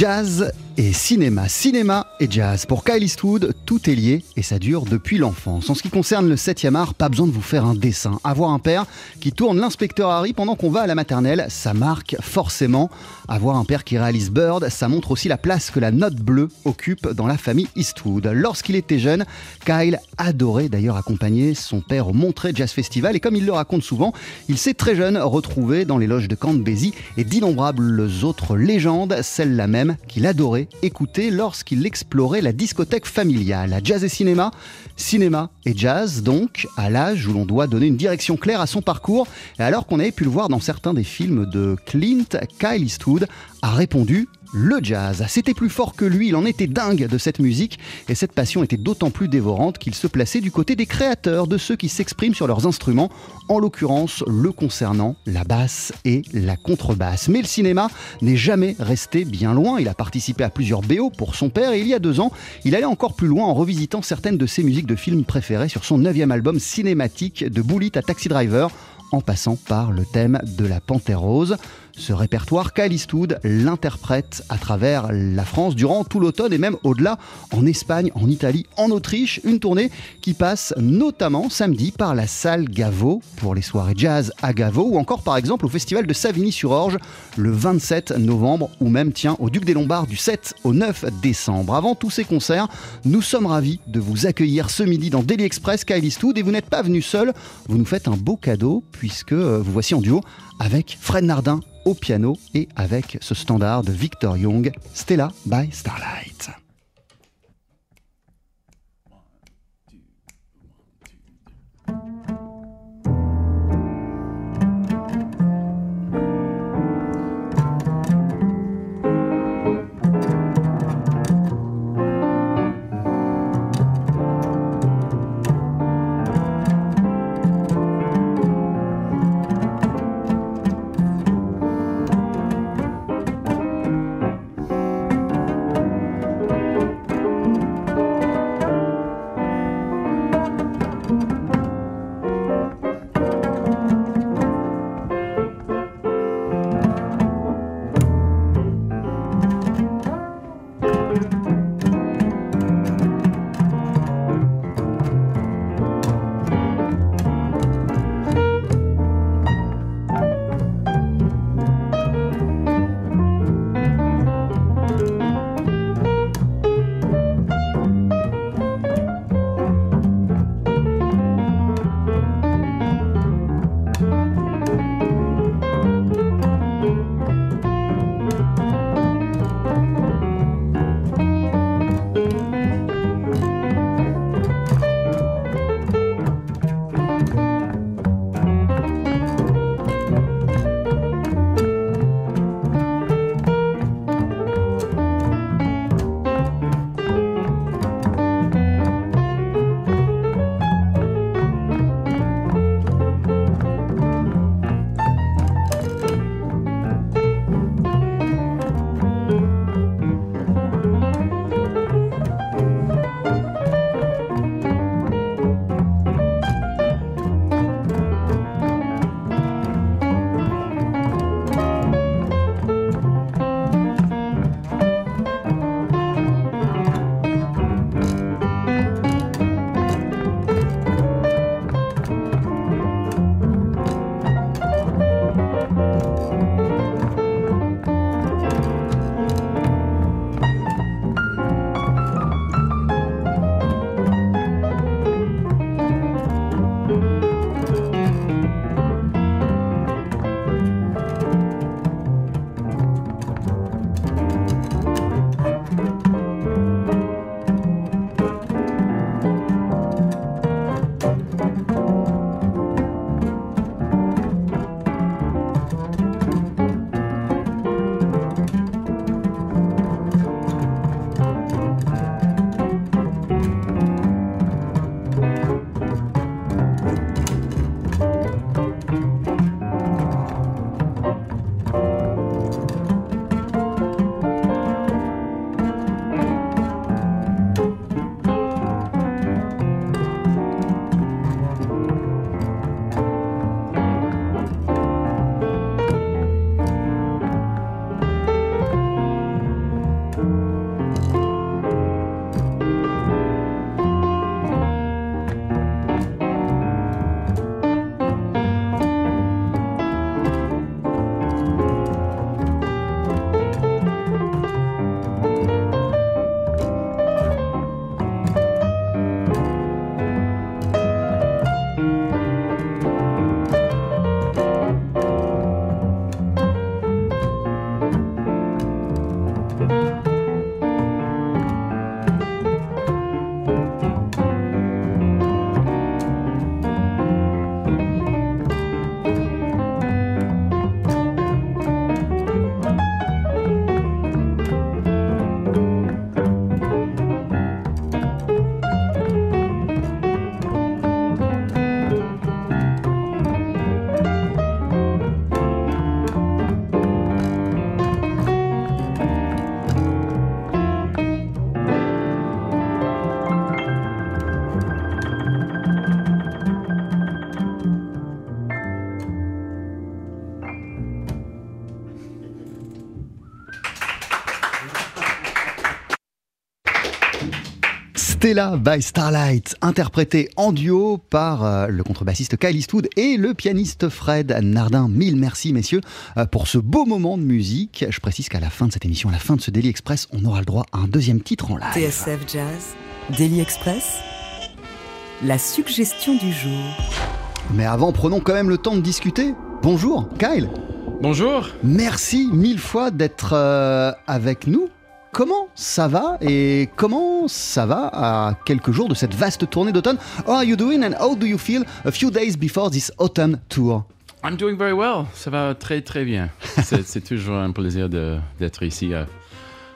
Jazz et cinéma, cinéma et jazz. Pour Kyle Eastwood, tout est lié et ça dure depuis l'enfance. En ce qui concerne le 7e art, pas besoin de vous faire un dessin. Avoir un père qui tourne l'inspecteur Harry pendant qu'on va à la maternelle, ça marque forcément. Avoir un père qui réalise Bird, ça montre aussi la place que la note bleue occupe dans la famille Eastwood. Lorsqu'il était jeune, Kyle adorait d'ailleurs accompagner son père au Montreux Jazz Festival et comme il le raconte souvent, il s'est très jeune retrouvé dans les loges de Count Basie et d'innombrables autres légendes, celle-là même qu'il adorait écouter lorsqu'il explorait la discothèque familiale. Jazz et cinéma, cinéma et jazz donc, à l'âge où l'on doit donner une direction claire à son parcours, alors qu'on avait pu le voir dans certains des films de Clint, Kyle Eastwood a répondu le jazz. C'était plus fort que lui, il en était dingue de cette musique et cette passion était d'autant plus dévorante qu'il se plaçait du côté des créateurs, de ceux qui s'expriment sur leurs instruments, en l'occurrence le concernant, la basse et la contrebasse. Mais le cinéma n'est jamais resté bien loin, il a participé à plusieurs BO pour son père et il y a deux ans, il allait encore plus loin en revisitant certaines de ses musiques de films préférées sur son neuvième album cinématique de Bullet à Taxi Driver en passant par le thème de la Panthère Rose. Ce répertoire, Kyle Eastwood l'interprète à travers la France durant tout l'automne et même au-delà, en Espagne, en Italie, en Autriche. Une tournée qui passe notamment samedi par la salle Gaveau pour les soirées jazz à Gaveau ou encore par exemple au festival de Savigny-sur-Orge le 27 novembre ou même tiens au Duc des Lombards du 7 au 9 décembre. Avant tous ces concerts, nous sommes ravis de vous accueillir ce midi dans Daily Express Kyle Eastwood et vous n'êtes pas venu seul, vous nous faites un beau cadeau puisque euh, vous voici en duo avec Fred Nardin au piano et avec ce standard de Victor Young, Stella by Starlight. Stella by Starlight, interprété en duo par euh, le contrebassiste Kyle Eastwood et le pianiste Fred Nardin. Mille merci messieurs euh, pour ce beau moment de musique. Je précise qu'à la fin de cette émission, à la fin de ce Daily Express, on aura le droit à un deuxième titre en live. TSF Jazz, Daily Express, la suggestion du jour. Mais avant, prenons quand même le temps de discuter. Bonjour Kyle. Bonjour. Merci mille fois d'être euh, avec nous. Comment ça va et comment ça va à quelques jours de cette vaste tournée d'automne? How are you doing and how do you feel a few days before this autumn tour? I'm doing very well. Ça va très très bien. c'est toujours un plaisir d'être ici à,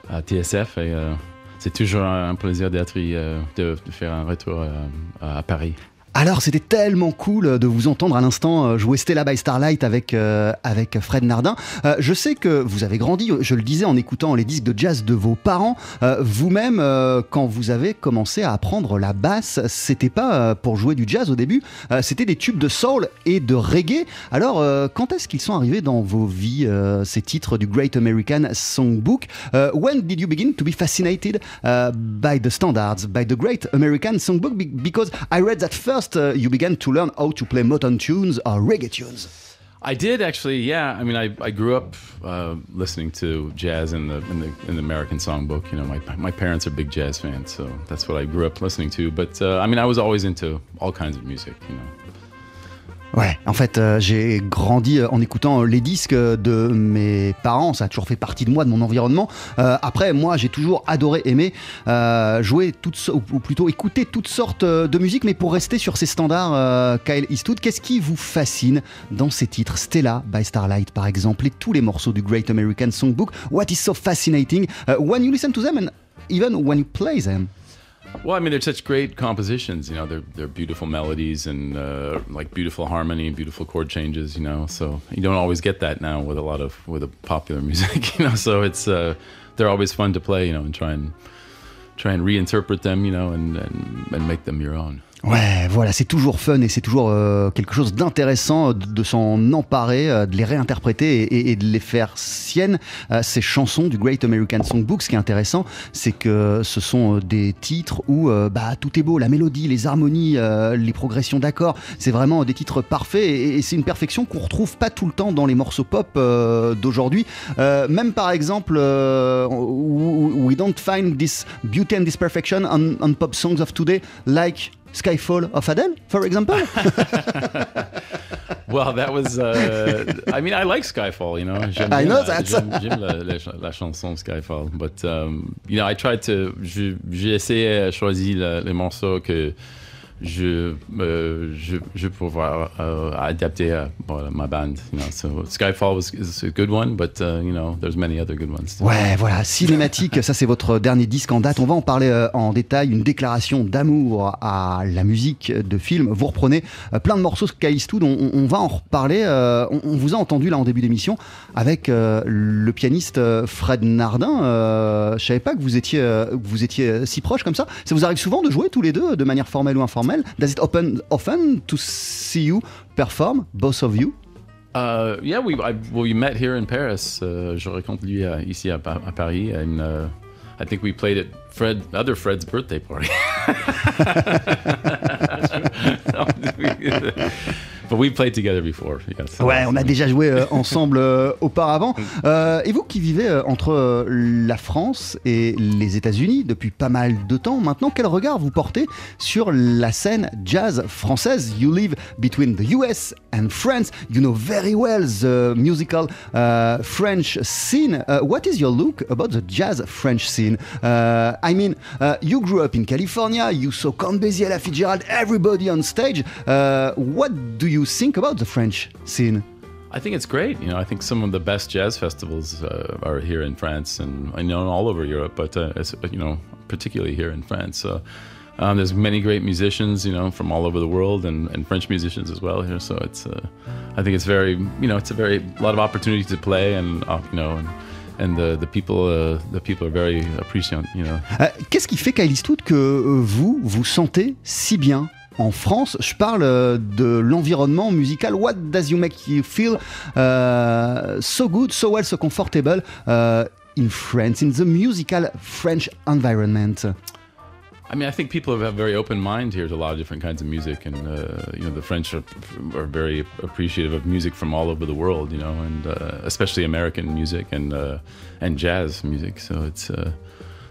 à TSF et euh, c'est toujours un plaisir d'être euh, de, de faire un retour euh, à Paris. Alors, c'était tellement cool de vous entendre à l'instant euh, jouer Stella by Starlight avec, euh, avec Fred Nardin. Euh, je sais que vous avez grandi, je le disais en écoutant les disques de jazz de vos parents. Euh, Vous-même, euh, quand vous avez commencé à apprendre la basse, c'était pas euh, pour jouer du jazz au début, euh, c'était des tubes de soul et de reggae. Alors, euh, quand est-ce qu'ils sont arrivés dans vos vies, euh, ces titres du Great American Songbook? Euh, When did you begin to be fascinated by the standards, by the Great American Songbook? Be- because I read that first uh, you began to learn how to play modern tunes or reggae tunes. I did actually, yeah. I mean, I, I grew up uh, listening to jazz in the, in the in the American songbook. You know, my my parents are big jazz fans, so that's what I grew up listening to. But uh, I mean, I was always into all kinds of music. You know. Ouais, en fait, euh, j'ai grandi euh, en écoutant les disques de mes parents. Ça a toujours fait partie de moi, de mon environnement. Euh, après, moi, j'ai toujours adoré euh, jouer ou plutôt écouter toutes sortes euh, de musique. Mais pour rester sur ces standards, euh, Kyle Eastwood, qu'est-ce qui vous fascine dans ces titres? Stella by Starlight, par exemple, et tous les morceaux du Great American Songbook. What is so fascinating when you listen to them and even when you play them? Well, I mean, they're such great compositions. You know, they're they're beautiful melodies and uh, like beautiful harmony and beautiful chord changes. You know, so you don't always get that now with a lot of with a popular music. You know, so it's uh, they're always fun to play. You know, and try and try and reinterpret them. You know, and and, and make them your own. Ouais, voilà, c'est toujours fun et c'est toujours euh, quelque chose d'intéressant euh, de, s'en emparer, euh, de les réinterpréter et, et- et de les faire siennes. Euh, ces chansons du Great American Songbook, ce qui est intéressant, c'est que ce sont euh, des titres où euh, bah, tout est beau, la mélodie, les harmonies, les progressions d'accords, c'est vraiment des titres parfaits et, et c'est une perfection qu'on retrouve pas tout le temps dans les morceaux pop d'aujourd'hui. Même par exemple, we don't find this beauty and this perfection on, on pop songs of today, like Skyfall of Adele, for example? Well, that was. Uh, I mean, I like Skyfall. You know, j'aime I know la- that. J'aime, la, la, ch- la chanson Skyfall, but um, you know, I tried to. J'ai essayé de choisir les morceaux que je euh, je je pouvoir euh, adapter bon, ma bande. You know, so Skyfall was is a good one, but uh, you know, there's many other good ones. Ouais, voilà, cinématique, ça c'est votre dernier disque en date. On va en parler euh, en détail. Une déclaration d'amour à la musique de film. Vous reprenez euh, plein de morceaux Eastwood. On, on- va en reparler. Euh, on, vous a entendu là en début d'émission avec euh, le pianiste euh, Fred Nardin. Euh, je savais pas que vous étiez, euh, vous étiez euh, si proches comme ça. Ça vous arrive souvent de jouer tous les deux de manière formelle ou informelle? Does it open often to see you perform, both of you? Uh, yeah, we I, well, we met here in Paris. Uh, je raconte lui uh, ici à Paris, and uh, I think we played at Fred, other Fred's birthday party. but we played together before. Yes. Ouais, on a déjà joué euh, ensemble euh, auparavant. Euh, et vous qui vivez euh, entre euh, la France et les États-Unis depuis pas mal de temps maintenant, quel regard vous portez sur la scène jazz française? You live between the US and France. You know very well the musical uh, French scene. Uh, what is your look about the jazz French scene? Uh, I mean, you grew up in California. You saw Count Basie, Ella Fitzgerald, everybody on stage. What do you think about the French scene? I think it's great. You know, I think some of the best jazz festivals uh, are here in France, and I know all over Europe, but uh, it's, you know, particularly here in France. So um, there's many great musicians, you know, from all over the world, and, and French musicians as well here. So it's, uh, I think it's very, you know, it's a very lot of opportunity to play, and uh, you know, and and the the people, uh, the people are very appreciative. You know. Euh, Qu'est-ce qui fait, Kyle Eastwood, que euh, vous vous sentez si bien en France Je parle euh, de l'environnement musical. What does you make you feel? Euh, so good, so well, so comfortable euh, in France, in the musical French environment I mean, I think people have a very open mind here to a lot of different kinds of music, and uh, you know, the French are, are, very appreciative of music from all over the world, you know, and uh, especially American music and uh, and jazz music. So it's uh,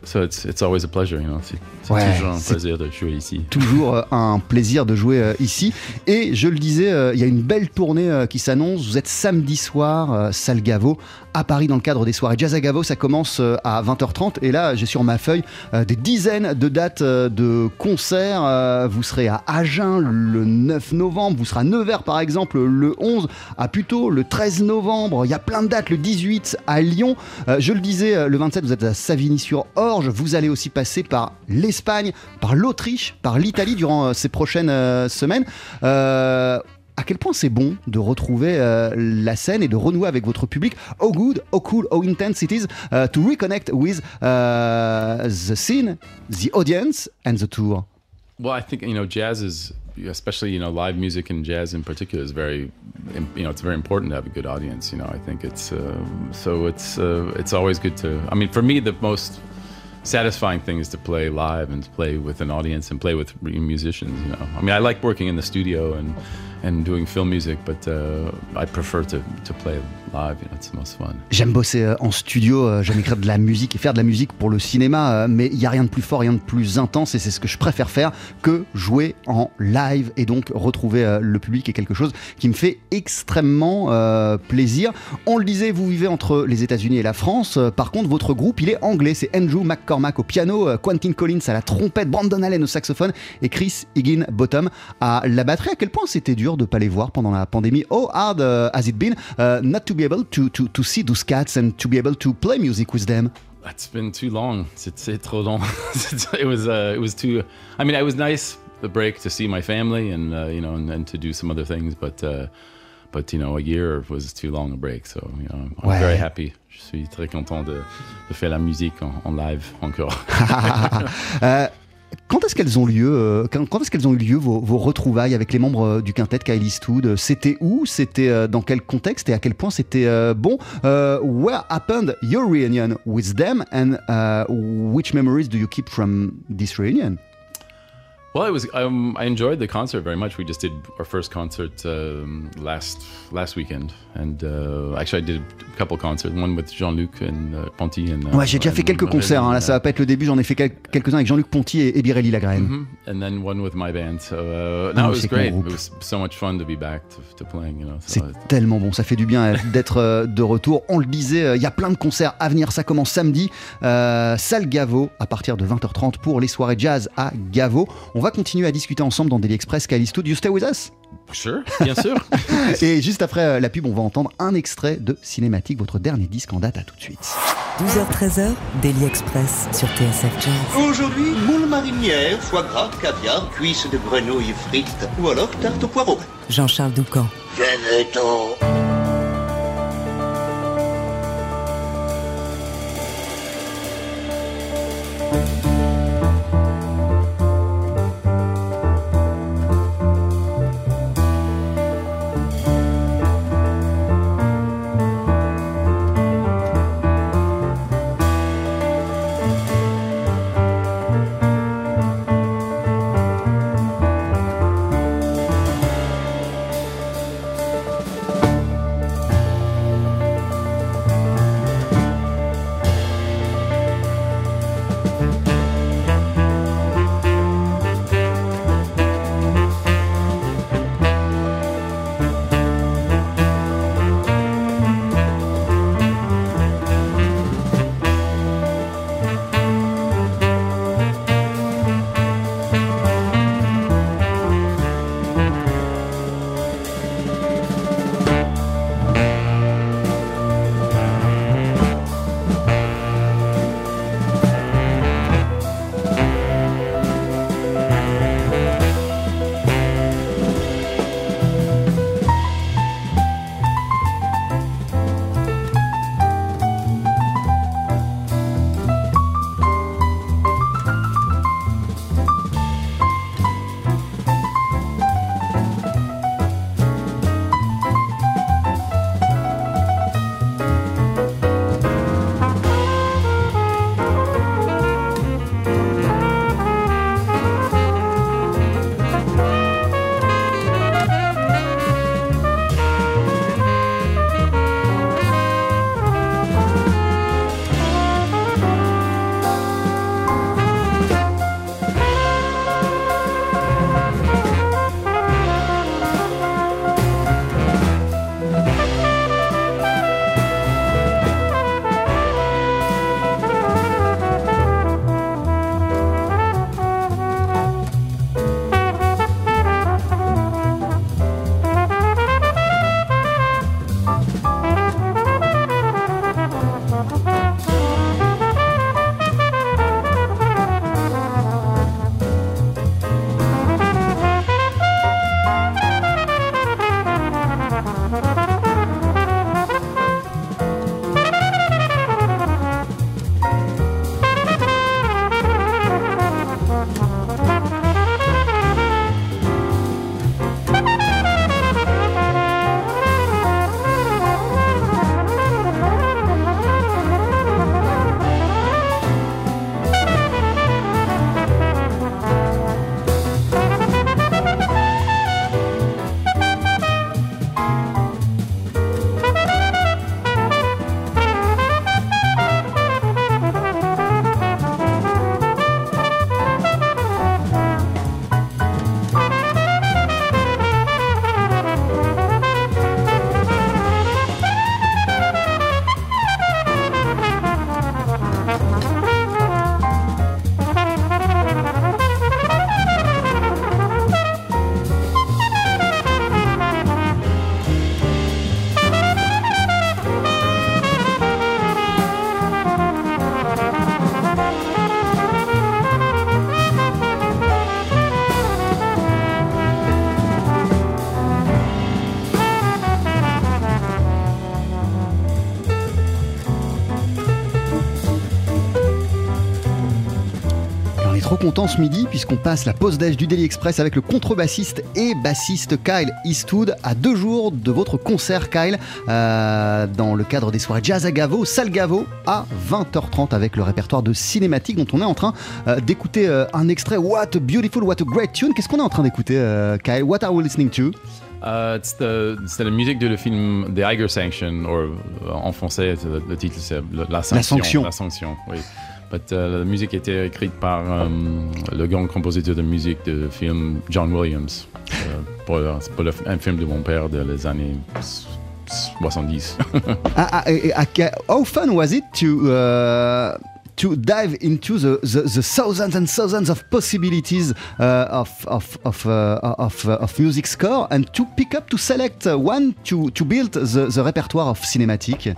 so it's it's always a pleasure, you know. C'est Ouais, toujours un plaisir de jouer ici. Toujours euh, un plaisir de jouer euh, ici. Et je le disais, euh, il y a une belle tournée qui s'annonce. Vous êtes samedi soir, salle Gaveau, à Paris dans le cadre des soirées Jazz à Gaveau. Ça commence à 20h30. Et là, j'ai sur ma feuille des dizaines de dates de concerts. Vous serez à Agen le 9 novembre. Vous serez à Nevers, par exemple, le 11. À Puteaux, le 13 novembre. Il y a plein de dates. Le 18 à Lyon. Je le disais, le 27, vous êtes à Vous allez aussi passer par l'Espagne, par l'Autriche, par l'Italie durant euh, ces prochaines euh, semaines. Euh, à quel point c'est bon de retrouver la scène et de renouer avec votre public? How good, how cool, how intense it is to reconnect with uh, the scene, the audience and the tour. Well, I think you know, jazz is especially you know live music and jazz in particular is very you know it's very important to have a good audience. You know, I think it's uh, so it's uh, it's always good to. I mean, for me, the most satisfying thing is to play live and play with an audience and play with musicians. You know, I mean, I like working in the studio and and doing film music, but uh, I prefer to to play J'aime bosser euh, en studio, euh, j'aime écrire de la musique et faire de la musique pour le cinéma, euh, mais il n'y a rien de plus fort, rien de plus intense, et c'est ce que je préfère faire que jouer en live et donc retrouver le public est quelque chose qui me fait extrêmement plaisir. On le disait, vous vivez entre les États-Unis et la France. Par contre, votre groupe, il est anglais. C'est Andrew McCormack au piano, Quentin Collins à la trompette, Brandon Allen au saxophone et Chris Higginbottom à la batterie. À quel point c'était dur de pas les voir pendant la pandémie? How hard has it been? Not to be able to, to, to see those cats and to be able to play music with them? That's been too long. C'est c'est trop long. it was uh, it was too. I mean, it was nice the break to see my family and uh, you know and, and to do some other things, but uh, but you know a year was too long a break. So you know I'm Ouais. very happy. Je suis très content de, de faire la musique en, en live encore. Quand est-ce qu'elles ont lieu euh, Quand, est-ce qu'elles ont eu lieu vos, retrouvailles avec les membres euh, du quintet Kyle Eastwood? C'était où? C'était euh, dans quel contexte? Et à quel point c'était bon? Euh, Where happened your reunion with them? And uh, which memories do you keep from this reunion? Well, it was. Um, I enjoyed the concert very much. We just did our first concert um, last last weekend, and uh, actually I did a couple concerts. One with Jean-Luc and uh, Ponty and. Uh, Ouais, j'ai déjà fait quelques concerts. hein. Là, ça va pas être le début. J'en ai fait quel- quelques-uns avec Jean-Luc Ponty et, et Birelli Lagraine. Mhm. And then one with my band. So uh, Ah, no, oui, it c'est was great. It was so much fun to be back to, to playing. You know. So C'est tellement bon, ça fait du bien euh, d'être euh, de retour. On le disait, euh, il y a plein de concerts à venir. Ça commence samedi, salle Gaveau, à partir de 20h30 pour les soirées jazz à Gaveau. On va continuer à discuter ensemble dans Daily Express. Kalisto, do you stay with us Sure, bien sûr. Et juste après euh, la pub, on va entendre un extrait de Cinématique, votre dernier disque en date. À tout de suite. 12h-13h, Daily Express sur TSF Jazz. Aujourd'hui, moule marinière, foie gras, caviar, cuisses de grenouille frites ou alors tarte au poireau. Jean-Charles Doucan. Venez-t'en content ce midi puisqu'on passe la pause d'âge du Daily Express avec le contrebassiste et bassiste Kyle Eastwood à deux jours de votre concert Kyle euh, dans le cadre des soirées Jazz à Gavo, Salle Gavo à 20h30 avec le répertoire de cinématique dont on est en train euh, d'écouter euh, un extrait What a beautiful, what a great tune. Qu'est-ce qu'on est en train d'écouter Kyle? What are we listening to? Uh, c'est la musique de le film The Eiger Sanction, ou en français le, le titre c'est la sanction. Sanction. La sanction, oui. But, uh, la musique été écrite par um, le grand compositeur de musique de film John Williams euh, pour, un film de mon père de les années 70. Ah, ah, How fun was it to uh, to dive into the, the, the thousands and thousands of possibilities uh, of of of, uh, of, uh, of music score and to pick up to select one to to build the, the repertoire of cinematic?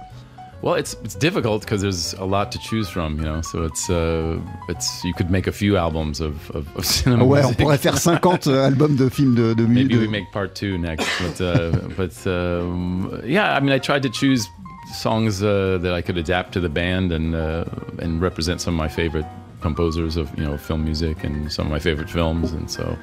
Well, it's it's difficult because there's a lot to choose from, you know. So it's uh, it's you could make a few albums of of, of cinema Ouais, on music. pourrait faire 50 albums de films de, de. Maybe we make part two next, but uh, but um, yeah, I mean, I tried to choose songs uh, that I could adapt to the band and uh, and represent some of my favorite composers of you know film music and some of my favorite films, and so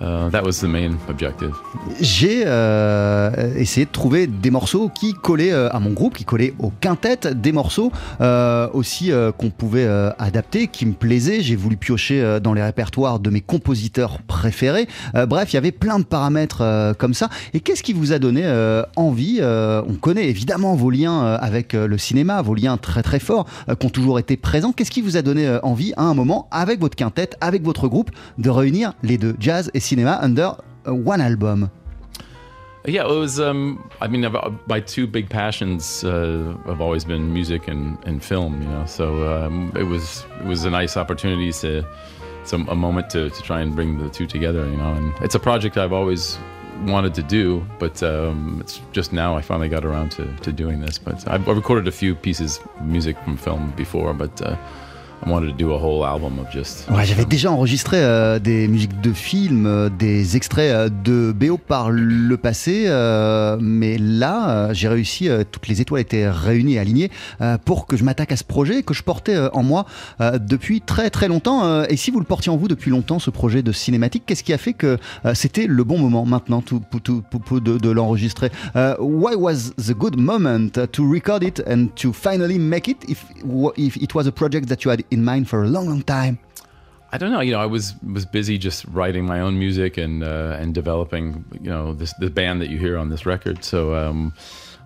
uh, that was the main objective. J'ai euh, essayé de trouver des morceaux qui collaient euh, à mon groupe, qui collaient au quintet, des morceaux euh, aussi euh, qu'on pouvait euh, adapter, qui me plaisaient. J'ai voulu piocher euh, dans les répertoires de mes compositeurs préférés. Euh, bref, il y avait plein de paramètres euh, comme ça. Et qu'est-ce qui vous a donné euh, envie Euh, On connaît évidemment vos liens euh, avec euh, le cinéma, vos liens très très forts euh, qui ont toujours été présents. Qu'est-ce qui vous a donné euh, envie à un moment, avec votre quintet, avec votre groupe, de réunir les deux, jazz et cinéma, under uh, one album Yeah, it was. Um, I mean, I've- my two big passions uh, have always been music and, and film. You know, so um, it was it was a nice opportunity to some a moment to, to try and bring the two together. You know, and it's a project I've always wanted to do, but um, it's just now I finally got around to, to doing this. But I've, I recorded a few pieces music from film before, but uh, J'avais déjà enregistré euh, des musiques de films, euh, des extraits euh, de BO par le passé, mais là, j'ai réussi, toutes les étoiles étaient réunies et alignées pour que je m'attaque à ce projet que je portais en moi depuis très très longtemps. Et si vous le portiez en vous depuis longtemps, ce projet de cinématique, qu'est-ce qui a fait que c'était le bon moment maintenant tout, de, de l'enregistrer? Why was the good moment to record it and to finally make it if, if it was a project that you had in mind for a long long time I don't know. You know, I was was busy just writing my own music and uh, and developing, you know, this the band that you hear on this record. So um,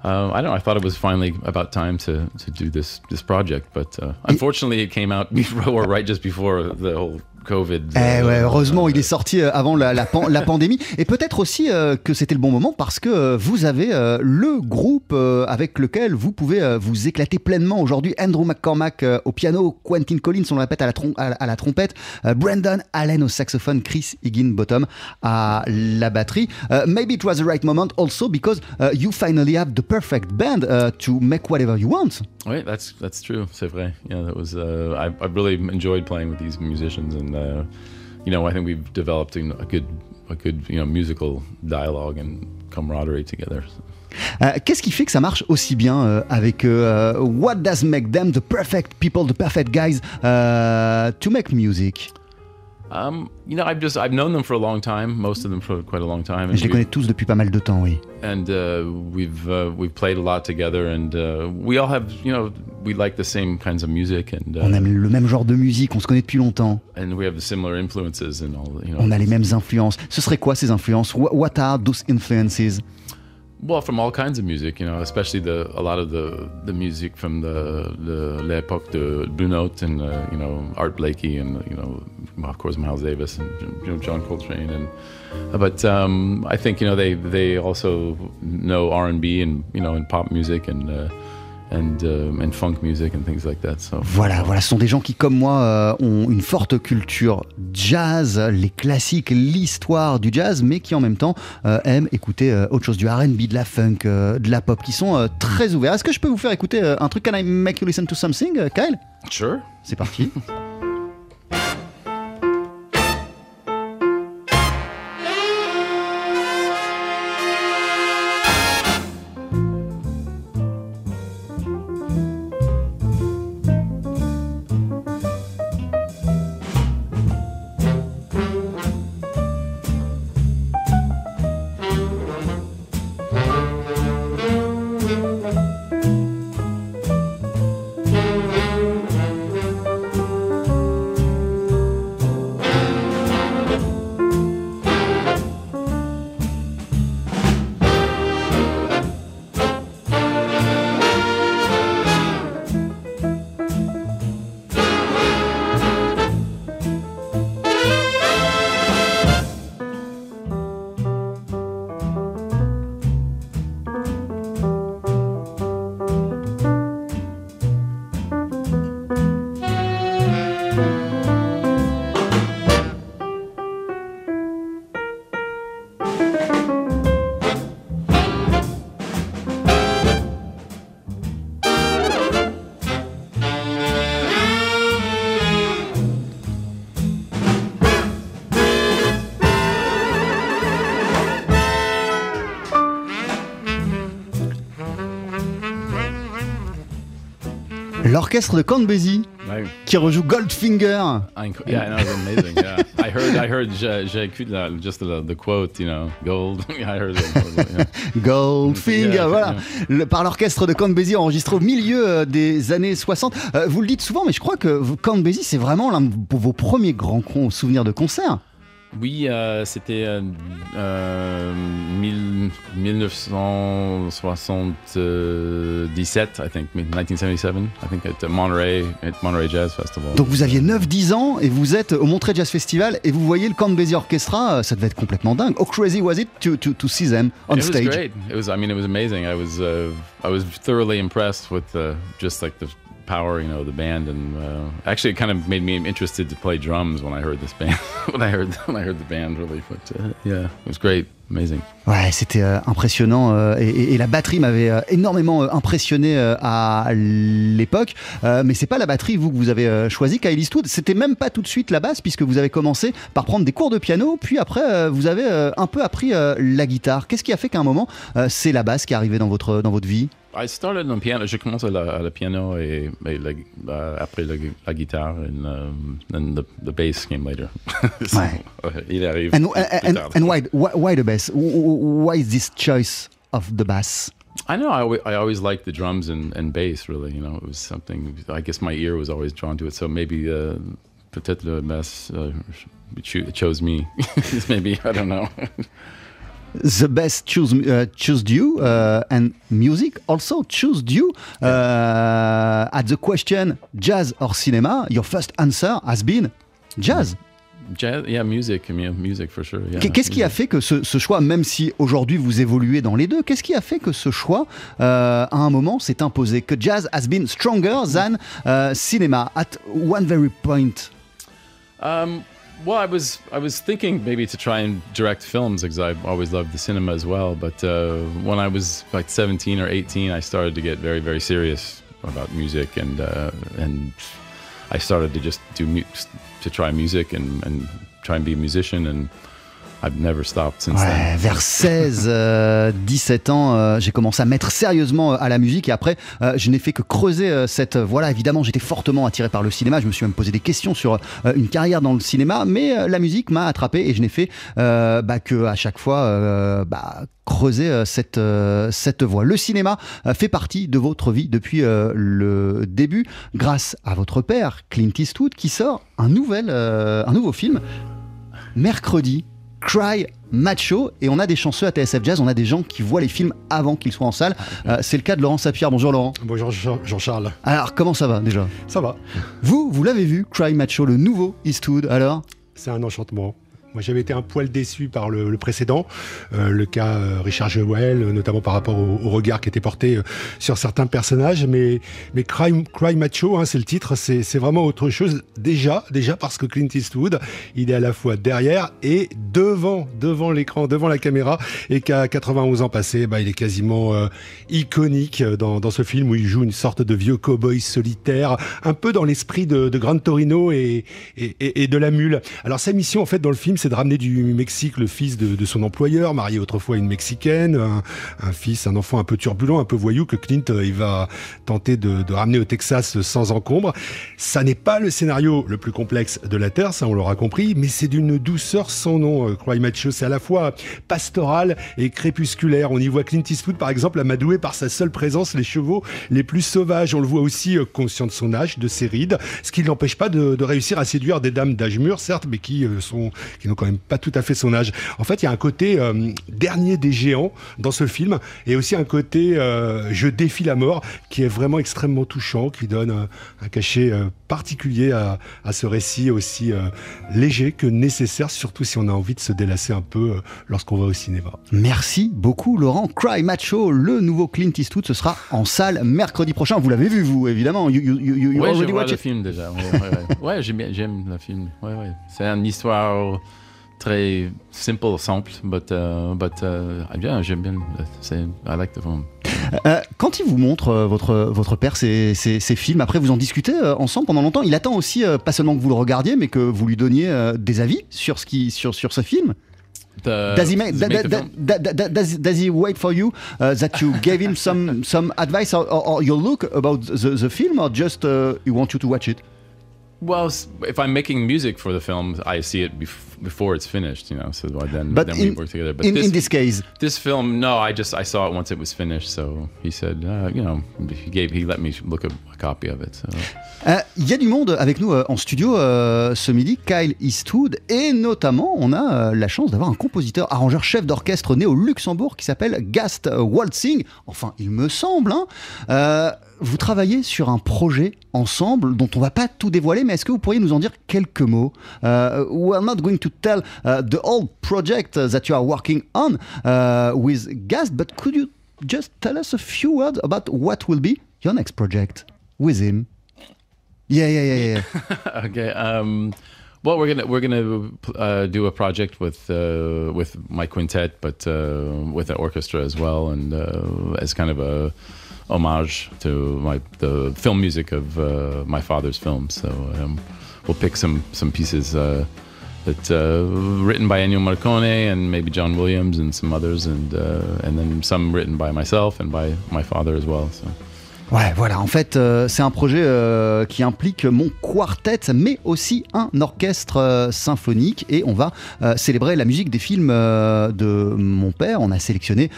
uh, I don't know. I thought it was finally about time to to do this this project, but uh, unfortunately, it came out before, right just before the whole COVID. Eh uh, ouais, heureusement, il est sorti euh, avant la, la, pan- la pandémie. Et peut-être aussi euh, que c'était le bon moment parce que euh, vous avez euh, le groupe euh, avec lequel vous pouvez euh, vous éclater pleinement aujourd'hui. Andrew McCormack euh, au piano, Quentin Collins, on le répète, à la, trom- à la- à la trompette, euh, Brandon Allen au saxophone, Chris Higginbottom à la batterie. Euh, maybe it was the right moment also because uh, you finally have the perfect band uh, to make whatever you want. Wait, that's that's true. C'est vrai. Yeah, that was. Uh, I I really enjoyed playing with these musicians, and uh, you know, I think we've developed a good musical dialogue and camaraderie together. Euh, Qu'est-ce qui fait que ça marche aussi bien euh, avec Euh, What does make them the perfect people, the perfect guys to make music? Um, you know, I've just I've known them for a long time. Most of them for quite a long time. And Je les connais tous depuis pas mal de temps, oui. and uh, we've uh, we've played a lot together, and uh, we all have you know we like the same kinds of music, and On uh, aime le même genre de musique, on se connaît depuis longtemps. and we have similar influences and all. You know, On a les mêmes influences. Ce serait quoi ces influences? Wha- What are those influences? Well from all kinds of music, you know, especially the a lot of the the music from the the l'époque de Blue Note and uh, you know Art Blakey and you know of course Miles Davis and you know John Coltrane and but um, I think you know they they also know R and B and you know and pop music and uh, and um, and funk music and things like that. So Voilà, voilà, ce sont des gens qui, comme moi, euh, ont une forte culture jazz, les classiques, l'histoire du jazz, mais qui en même temps euh, aiment écouter euh, autre chose, du R&B, de la funk, euh, de la pop, qui sont euh, très ouverts. Est-ce que je peux vous faire écouter euh, un truc? Can I make you listen to something, Kyle? Sure. C'est parti. L'orchestre de Count Ouais. qui rejoue Goldfinger. Inc- Yeah, I know, it's amazing. Yeah, I heard, I heard, j'ai écouté la- just the, the quote, you know, gold. I heard it. Yeah. Goldfinger, voilà. Le- par l'orchestre de Count enregistré au milieu euh, des années 60. Euh, vous le dites souvent, mais je crois que Count c'est vraiment l'un de vos premiers grands souvenirs de concert. Oui, euh, c'était euh, euh, mille- 1977, I think, 1977, I think at Monterey, at Monterey Jazz Festival. Donc vous aviez 9-10 ans et vous êtes au Montreux Jazz Festival et vous voyez le Count Basie Orchestra, euh, ça devait être complètement dingue. How crazy was it to, to, to see them on it stage? was great. It was, I mean, it was amazing. I was, uh, I was thoroughly impressed with uh, just like the power, you know, the band, and uh, actually, it kind of made me interested to play drums when I heard this band. when I heard, when I heard the band, really. But uh, yeah, it was great, amazing. Ouais, c'était euh, impressionnant euh, et, la batterie m'avait euh, énormément impressionné à l'époque. Mais c'est pas la batterie vous que vous avez choisi, Kyle Eastwood. C'était même pas tout de suite la basse puisque vous avez commencé par prendre des cours de piano, puis après vous avez un peu appris la guitare. Qu'est-ce qui a fait qu'à un moment c'est la basse qui est arrivée dans votre dans votre vie? I started on piano. J'ai commencé à la piano et, et la, euh, après la, la guitare, and um, then the, the bass came later. So, Ouais. il arrive. And, and, and why, why why the bass? Why is this choice of the bass? I know. I, alwa- I always liked the drums and, and bass. Really, you know, it was something. I guess my ear was always drawn to it. So maybe uh, peut-être le bass uh, cho- chose me. maybe I don't know. the best choose uh, choose you uh, and music also choose you uh, at the question jazz or cinema your first answer has been jazz Jazz, yeah, music. Music for sure. Yeah, Qu'est- qu'est-ce qui a fait que ce, ce choix même si aujourd'hui vous évoluez dans les deux qu'est-ce qui a fait que ce choix euh, à un moment s'est imposé? Que jazz has been stronger than cinema at one very point? Um, well, I was I was thinking maybe to try and direct films because I've always loved the cinema as well. But uh, when I was like 17 or 18, I started to get very very serious about music, and uh, and I started to just do mu- to try music and and try and be a musician, and I've never stopped since Ouais, then. vers 16, euh, 17 ans, euh, j'ai commencé à mettre sérieusement euh, à la musique et après, euh, je n'ai fait que creuser cette. Voilà, évidemment, j'étais fortement attiré par le cinéma. Je me suis même posé des questions sur une carrière dans le cinéma, mais la musique m'a attrapé et je n'ai fait bah, que à chaque fois bah, creuser cette, cette voie. Le cinéma fait partie de votre vie depuis le début, grâce à votre père, Clint Eastwood, qui sort un, nouvel, un nouveau film mercredi. Cry Macho et on a des chanceux à TSF Jazz, on a des gens qui voient les films avant qu'ils soient en salle. Euh, c'est le cas de Laurent Sapir. Bonjour Laurent. Bonjour Jean- Jean-Charles. Alors comment ça va déjà? Ça va, Vous, vous l'avez vu, Cry Macho, le nouveau Eastwood. Alors? C'est un enchantement. Moi, j'avais été un poil déçu par le, précédent, euh, le cas euh, Richard Jewell, euh, notamment par rapport au, regard qui était porté sur certains personnages. Mais, mais Cry Macho, hein, c'est le titre, c'est vraiment autre chose. Déjà, déjà parce que Clint Eastwood, il est à la fois derrière et devant, devant l'écran, devant la caméra, et qu'à 91 ans passés, bah, il est quasiment iconique dans, ce film où il joue une sorte de vieux cow-boy solitaire, un peu dans l'esprit de, de Gran Torino et, et- et de la mule. Alors sa mission en fait dans le film, c'est de ramener du Mexique le fils de, son employeur, marié autrefois à une mexicaine, un, fils, un enfant un peu turbulent, un peu voyou que Clint euh, il va tenter de, ramener au Texas sans encombre. Ça n'est pas le scénario le plus complexe de la Terre, ça on l'aura compris, mais c'est d'une douceur sans nom. euh, Cry Macho, c'est à la fois pastoral et crépusculaire. On y voit Clint Eastwood par exemple amadoué par sa seule présence les chevaux les plus sauvages. On le voit aussi euh, conscient de son âge, de ses rides, ce qui ne l'empêche pas de, réussir à séduire des dames d'âge mûr, certes, mais qui sont quand même pas tout à fait son âge. En fait, il y a un côté euh, dernier des géants dans ce film et aussi un côté euh, je défie la mort qui est vraiment extrêmement touchant, qui donne un, un cachet euh, particulier à, à, ce récit aussi euh, léger que nécessaire, surtout si on a envie de se délasser un peu euh, lorsqu'on va au cinéma. Merci beaucoup Laurent. Cry Macho, le nouveau Clint Eastwood, ce sera en salle mercredi prochain. Vous l'avez vu vous évidemment. You, you, you, you ouais, already le film déjà. Ouais, ouais, ouais. Ouais, j'aime bien- j'aime le film. Ouais, ouais. C'est une histoire très simple, simple, but, uh, but uh, bien, j'aime bien. I like the film. Euh, quand il vous montre euh, votre, votre père ces, ces, ces films, après vous en discutez euh, ensemble pendant longtemps. Il attend aussi euh, pas seulement que vous le regardiez, mais que vous lui donniez euh, des avis sur ce qui sur sur ce film. Does he make, does does, wait for you uh, that you gave him some some advice or, or, or your look about the, the film, or just uh, he want you to watch it? Well, if I'm making music for the film, I see it bef- before it's finished, you know. So then, But then in, we work together. But in, this, in this case, this film, no, I just I saw it once it was finished. So he said, uh, you know, he gave he let me look at copy of it. Euh, Il y a du monde avec nous euh, en studio euh, ce midi, Kyle Eastwood, et notamment on a euh, la chance d'avoir un compositeur, arrangeur, chef d'orchestre né au Luxembourg qui s'appelle Gast Waltzing. Enfin, il me semble. hein. Euh, vous travaillez sur un projet ensemble dont on va pas tout dévoiler, mais est-ce que vous pourriez nous en dire quelques mots? Euh, We not going to tell uh, the whole project uh, that you are working on uh, with Gast, but could you just tell us a few words about what will be your next project? With him? Yeah, yeah, yeah, yeah. okay. Um, well, we're gonna we're gonna uh, do a project with uh, with my quintet, but uh, with an orchestra as well, and uh, as kind of a homage to my the film music of uh, my father's films. So um, we'll pick some some pieces. Uh, that written by Ennio Morricone and maybe John Williams and some others, and and then some written by myself and by my father as well. So. Ouais, voilà, en fait, euh, c'est un projet euh, qui implique mon quartet, mais aussi un orchestre euh, symphonique. Et on va célébrer la musique des films de mon père. On a sélectionné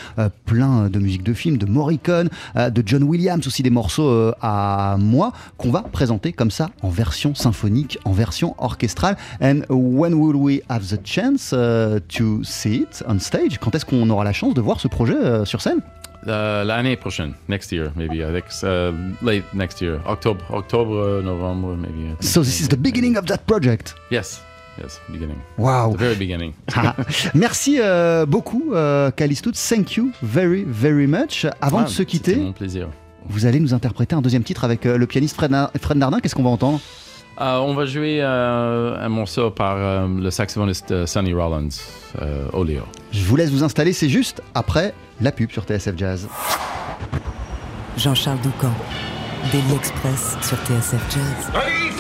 plein de musiques de films, de Morricone, de John Williams, aussi des morceaux à moi, qu'on va présenter comme ça en version symphonique, en version orchestrale. And when will we have the chance to see it on stage? Quand est-ce qu'on aura la chance de voir ce projet sur scène? Uh, L'année prochaine, next year, maybe. Think uh, late next year, October, October, November, maybe. So this is the beginning of that project? Yes, yes, beginning. Wow. The very beginning. Ah, Merci euh, beaucoup, euh, Calistoud. Thank you very, very much. Avant Ah, de se c'était quitter, mon plaisir. vous allez nous interpréter un deuxième titre avec euh, le pianiste Fred, Na- Fred Nardin. Qu'est-ce qu'on va entendre? Euh, on va jouer euh, un morceau par euh, le saxophoniste euh, Sonny Rollins, euh, Oleo. Je vous laisse vous installer. C'est juste après la pub sur TSF Jazz. Jean-Charles Doucan, Daily Express sur TSF Jazz. Allez,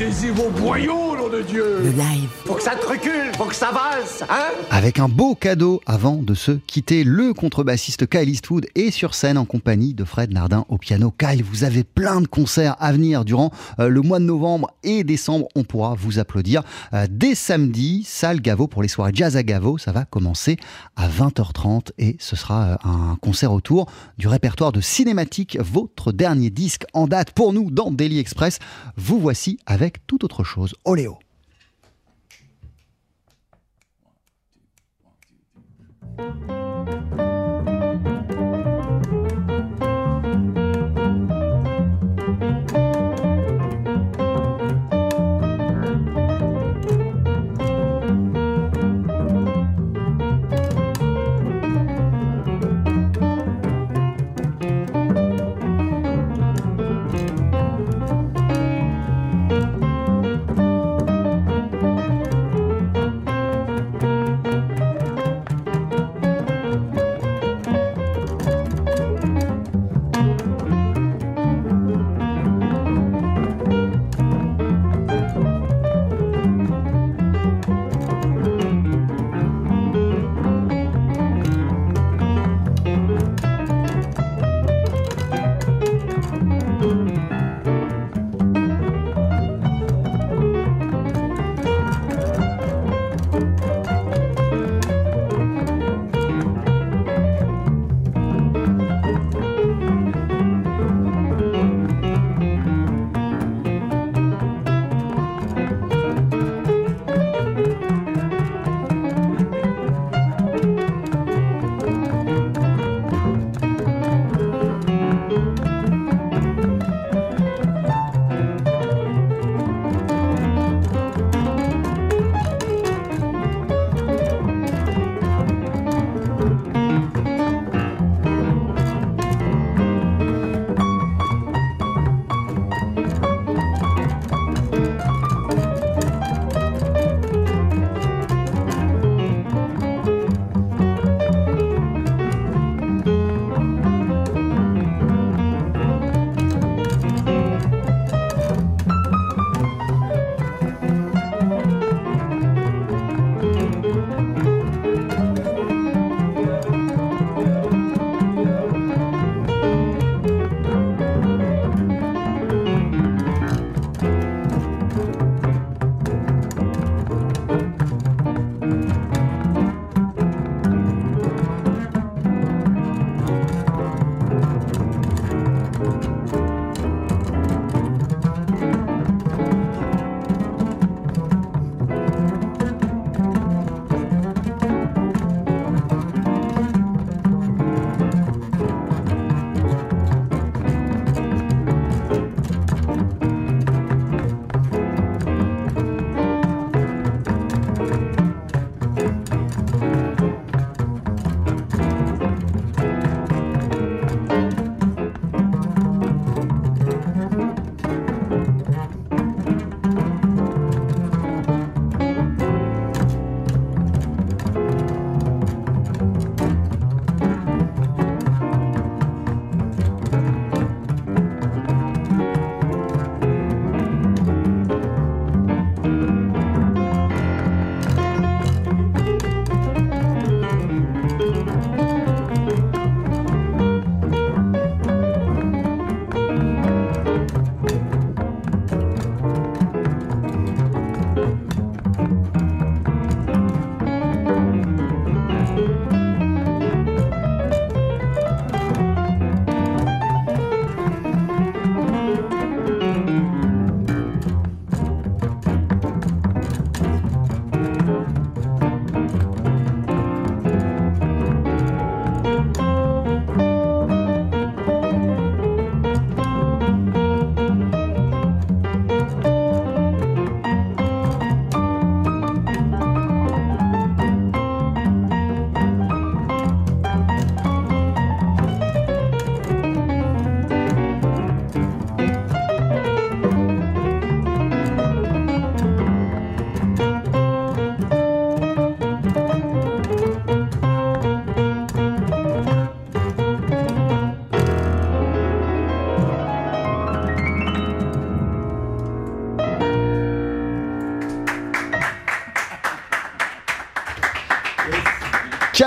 Mettez-y vos boyaux, nom de Dieu Le live, Faut que ça te recule, faut que ça valse, hein? Avec un beau cadeau avant de se quitter, le contrebassiste Kyle Eastwood est sur scène en compagnie de Fred Nardin au piano. Kyle, vous avez plein de concerts à venir durant euh, le mois de novembre et décembre. On pourra vous applaudir euh, dès samedi. Salle Gavo pour les soirées jazz à Gavo. Ça va commencer à 20h30 et ce sera euh, un concert autour du répertoire de Cinématique, votre dernier disque en date pour nous dans Daily Express. Vous voici avec tout autre chose. Oléo. Thank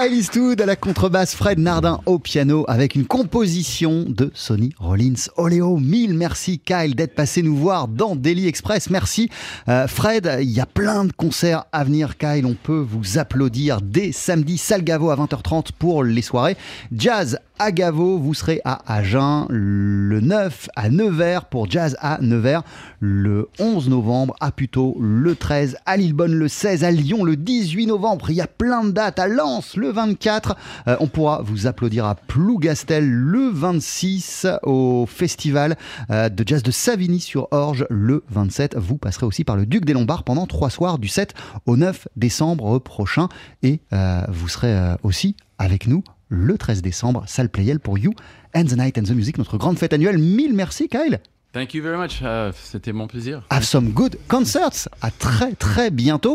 Kyle Eastwood à la contrebasse, Fred Nardin au piano avec une composition de Sonny Rollins. Oléo, mille merci Kyle d'être passé nous voir dans Daily Express. Merci euh, Fred, il y a plein de concerts à venir Kyle, on peut vous applaudir dès samedi Salgavo à 20h30 pour les soirées. Jazz à Gavo, vous serez à Agen le 9 à Nevers pour Jazz à Nevers, le 11 novembre à Puteaux, le 13 à Lillebonne, le 16 à Lyon, le 18 novembre. Il y a plein de dates à Lens le 24. Euh, on pourra vous applaudir à Plougastel le 26 au festival euh, de jazz de Savigny sur Orge le 27. Vous passerez aussi par le Duc des Lombards pendant trois soirs du 7 au 9 décembre prochain et euh, vous serez aussi avec nous le 13 décembre, salle Playel pour You and the Night and the Music, notre grande fête annuelle. Mille merci Kyle. Thank you very much. Uh, C'était mon plaisir. Have some good concerts. À très très bientôt.